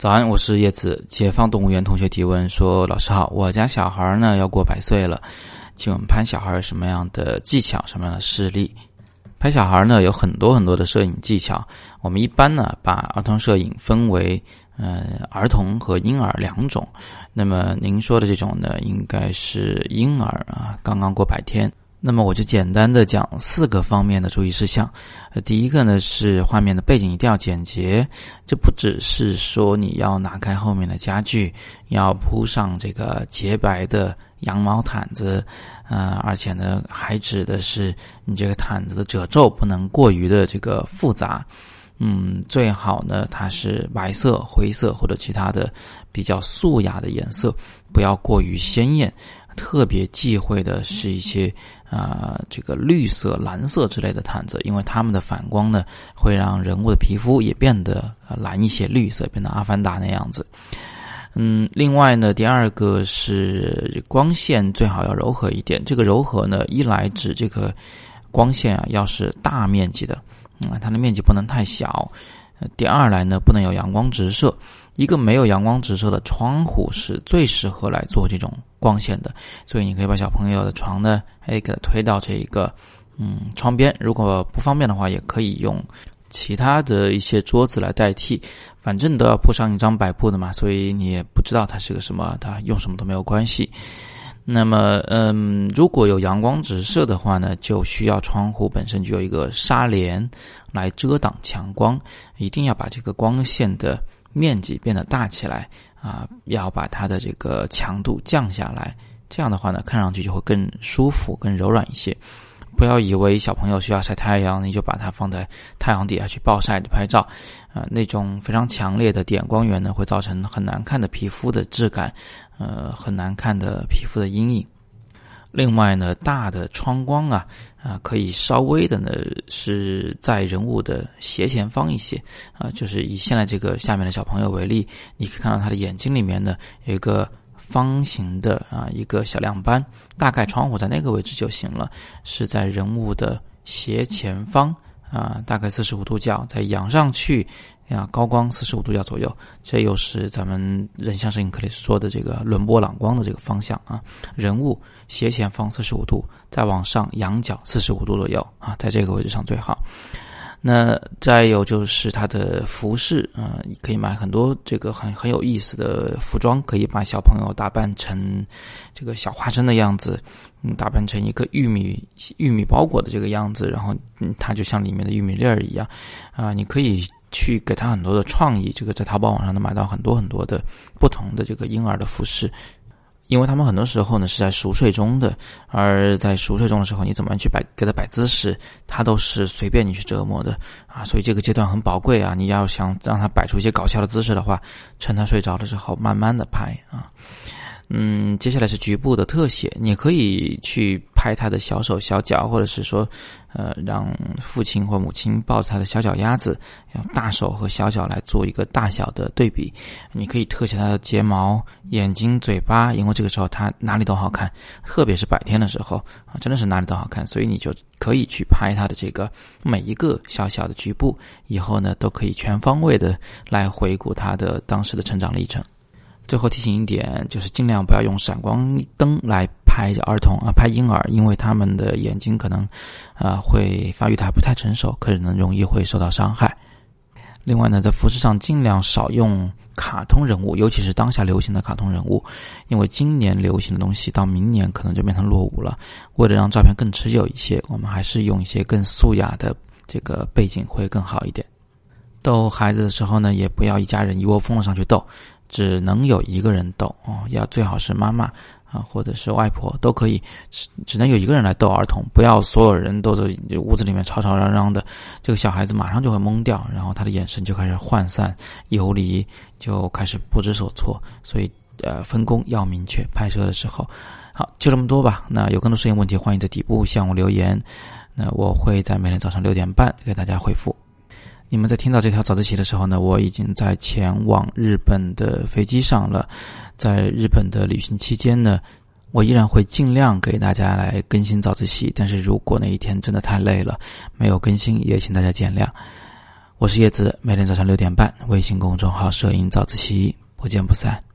早安，我是叶子。解放动物园同学提问说：“老师好，我家小孩呢要过百岁了，请问拍小孩什么样的技巧，什么样的视力？拍小孩呢有很多很多的摄影技巧。我们一般呢把儿童摄影分为呃儿童和婴儿两种。那么您说的这种呢，应该是婴儿啊，刚刚过百天。”那么我就简单的讲四个方面的注意事项。呃，第一个呢是画面的背景一定要简洁，这不只是说你要拿开后面的家具，要铺上这个洁白的羊毛毯子，呃，而且呢还指的是你这个毯子的褶皱不能过于的这个复杂。嗯，最好呢它是白色、灰色或者其他的比较素雅的颜色，不要过于鲜艳。特别忌讳的是一些啊，这个绿色、蓝色之类的毯子，因为它们的反光呢，会让人物的皮肤也变得蓝一些，绿色变得阿凡达那样子。嗯，另外呢，第二个是光线最好要柔和一点。这个柔和呢，一来指这个光线啊，要是大面积的，嗯，它的面积不能太小。第二来呢，不能有阳光直射。一个没有阳光直射的窗户是最适合来做这种光线的，所以你可以把小朋友的床呢，哎，给它推到这一个嗯窗边。如果不方便的话，也可以用其他的一些桌子来代替，反正都要铺上一张白布的嘛，所以你也不知道它是个什么，它用什么都没有关系。那么，嗯，如果有阳光直射的话呢，就需要窗户本身就有一个纱帘来遮挡强光，一定要把这个光线的。面积变得大起来啊，要把它的这个强度降下来，这样的话呢，看上去就会更舒服、更柔软一些。不要以为小朋友需要晒太阳，你就把它放在太阳底下去暴晒的拍照，啊，那种非常强烈的点光源呢，会造成很难看的皮肤的质感，呃，很难看的皮肤的阴影。另外呢，大的窗光啊，啊，可以稍微的呢是在人物的斜前方一些，啊，就是以现在这个下面的小朋友为例，你可以看到他的眼睛里面呢有一个方形的啊一个小亮斑，大概窗户在那个位置就行了，是在人物的斜前方啊，大概四十五度角，再仰上去。啊，高光四十五度角左右，这又是咱们人像摄影课里说的这个伦勃朗光的这个方向啊。人物斜前方四十五度，再往上仰角四十五度左右啊，在这个位置上最好。那再有就是它的服饰啊，可以买很多这个很很有意思的服装，可以把小朋友打扮成这个小花生的样子，嗯，打扮成一个玉米玉米包裹的这个样子，然后嗯，它就像里面的玉米粒儿一样啊，你可以。去给他很多的创意，这个在淘宝网上能买到很多很多的不同的这个婴儿的服饰，因为他们很多时候呢是在熟睡中的，而在熟睡中的时候，你怎么样去摆给他摆姿势，他都是随便你去折磨的啊，所以这个阶段很宝贵啊，你要想让他摆出一些搞笑的姿势的话，趁他睡着的时候慢慢的拍啊。嗯，接下来是局部的特写，你可以去拍他的小手小脚，或者是说，呃，让父亲或母亲抱着他的小脚丫子，用大手和小脚来做一个大小的对比。你可以特写他的睫毛、眼睛、嘴巴，因为这个时候他哪里都好看，特别是白天的时候啊，真的是哪里都好看，所以你就可以去拍他的这个每一个小小的局部，以后呢都可以全方位的来回顾他的当时的成长历程。最后提醒一点，就是尽量不要用闪光灯来拍儿童啊，拍婴儿，因为他们的眼睛可能，啊，会发育的还不太成熟，可能容易会受到伤害。另外呢，在服饰上尽量少用卡通人物，尤其是当下流行的卡通人物，因为今年流行的东西到明年可能就变成落伍了。为了让照片更持久一些，我们还是用一些更素雅的这个背景会更好一点。逗孩子的时候呢，也不要一家人一窝蜂的上去逗。只能有一个人逗哦，要最好是妈妈啊，或者是外婆都可以，只只能有一个人来逗儿童，不要所有人都在屋子里面吵吵嚷嚷的，这个小孩子马上就会懵掉，然后他的眼神就开始涣散游离，就开始不知所措。所以呃，分工要明确，拍摄的时候，好就这么多吧。那有更多摄影问题，欢迎在底部向我留言，那我会在每天早上六点半给大家回复。你们在听到这条早自习的时候呢，我已经在前往日本的飞机上了。在日本的旅行期间呢，我依然会尽量给大家来更新早自习。但是如果那一天真的太累了，没有更新，也请大家见谅。我是叶子，每天早上六点半，微信公众号“摄影早自习”，不见不散。